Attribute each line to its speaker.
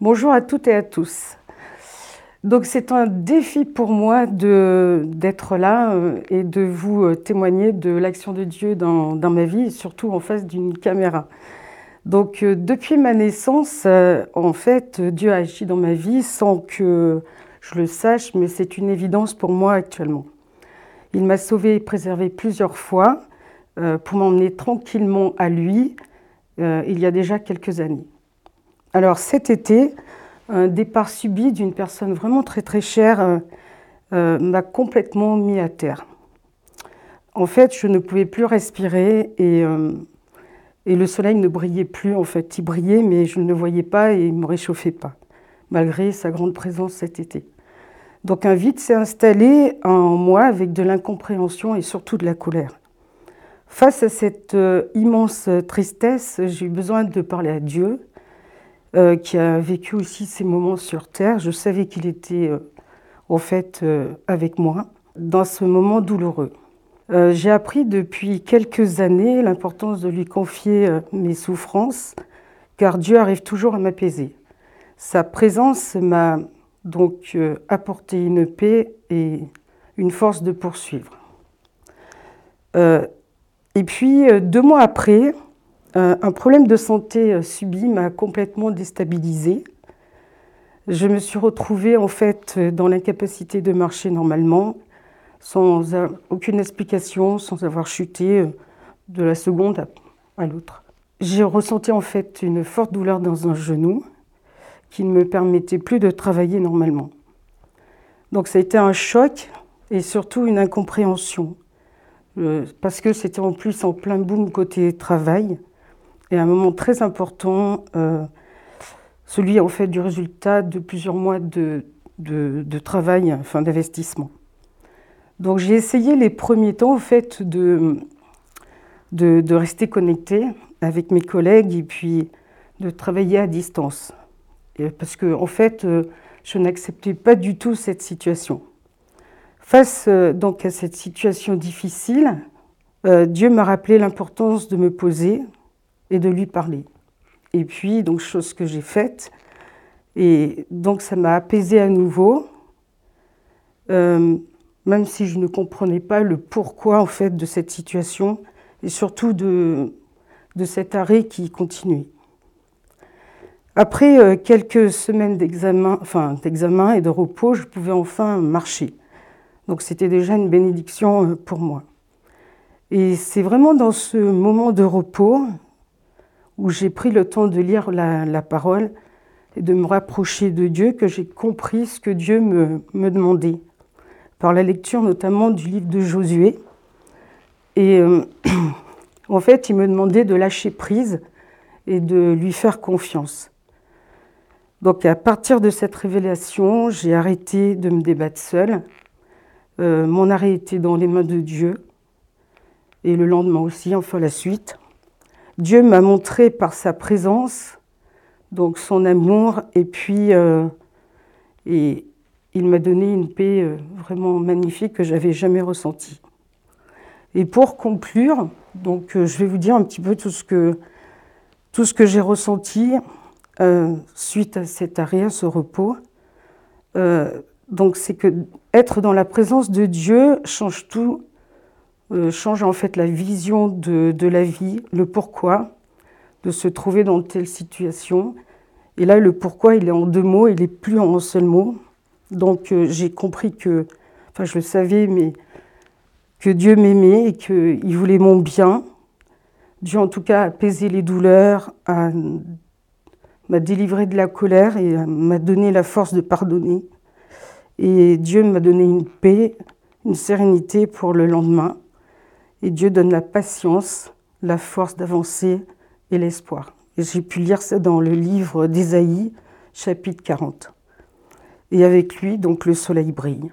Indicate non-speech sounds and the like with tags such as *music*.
Speaker 1: Bonjour à toutes et à tous. Donc c'est un défi pour moi d'être là euh, et de vous euh, témoigner de l'action de Dieu dans, ma vie, surtout en face d'une caméra. Donc euh, depuis ma naissance, en fait, Dieu a agi dans ma vie sans que je le sache, mais c'est une évidence pour moi actuellement. Il m'a sauvé et préservé plusieurs fois pour m'emmener tranquillement à lui il y a déjà quelques années. Alors cet été, un départ subi d'une personne vraiment très très chère euh, euh, m'a complètement mis à terre. En fait, je ne pouvais plus respirer et, euh, et, le soleil ne brillait plus. En fait, il brillait, mais je ne le voyais pas et il ne me réchauffait pas, malgré sa grande présence cet été. Donc un vide s'est installé en moi avec de l'incompréhension et surtout de la colère. Face à cette immense tristesse, j'ai eu besoin de parler à Dieu, euh, qui a vécu aussi ces moments sur Terre. Je savais qu'il était euh, en fait euh, avec moi dans ce moment douloureux. J'ai appris depuis quelques années l'importance de lui confier mes souffrances, car Dieu arrive toujours à m'apaiser. Sa présence m'a donc apporté une paix et une force de poursuivre. et puis, deux mois après, euh, un problème de santé euh, subi m'a complètement déstabilisée. Je me suis retrouvée en fait euh, dans l'incapacité de marcher normalement, sans aucune explication, sans avoir chuté de la seconde à l'autre. J'ai ressenti en fait une forte douleur dans un genou qui ne me permettait plus de travailler normalement. Donc ça a été un choc et surtout une incompréhension, parce que c'était en plus en plein boom côté travail et un moment très important, euh, celui en fait du résultat de plusieurs mois de, travail, enfin d'investissement. Donc j'ai essayé les premiers temps en fait de, de, rester connecté avec mes collègues et puis de travailler à distance. parce que en fait, euh, je n'acceptais pas du tout cette situation. Face euh, donc à cette situation difficile, Dieu m'a rappelé l'importance de me poser, et de lui parler. Et puis, donc, chose que j'ai faite. Et donc, ça m'a apaisé à nouveau, euh, même si je ne comprenais pas le pourquoi, en fait, de cette situation, et surtout de, de cet arrêt qui continuait. Après euh, quelques semaines d'examen, enfin, d'examen et de repos, je pouvais enfin marcher. Donc, c'était déjà une bénédiction euh, pour moi. Et c'est vraiment dans ce moment de repos, où j'ai pris le temps de lire la, parole et de me rapprocher de Dieu, que j'ai compris ce que Dieu me, me, demandait, par la lecture notamment du livre de Josué. Et euh, *clears throat* en fait, il me demandait de lâcher prise et de lui faire confiance. Donc à partir de cette révélation, j'ai arrêté de me débattre seule. Euh, mon arrêt était dans les mains de Dieu. Et le lendemain aussi, enfin la suite. Dieu m'a montré par sa présence, donc son amour, et puis euh, il m'a donné une paix euh, vraiment magnifique que j'avais jamais ressentie. Et pour conclure, donc euh, je vais vous dire un petit peu tout ce que tout ce que j'ai ressenti suite à cet arrêt, à ce repos. donc c'est que être dans la présence de Dieu change tout euh, change en fait la vision de, de, la vie, le pourquoi de se trouver dans telle situation. Et là, le pourquoi, il est en deux mots, il est plus en un seul mot. Donc euh, j'ai compris que, enfin je le savais, mais que Dieu m'aimait et qu'il voulait mon bien. Dieu en tout cas a apaisé les douleurs, m'a délivré de la colère et m'a donné la force de pardonner. Et Dieu m'a donné une paix, une sérénité pour le lendemain. Et Dieu donne la patience, la force d'avancer et l'espoir. J'ai pu lire ça dans le livre d'Ésaïe, chapitre 40. Et avec lui, donc, le soleil brille.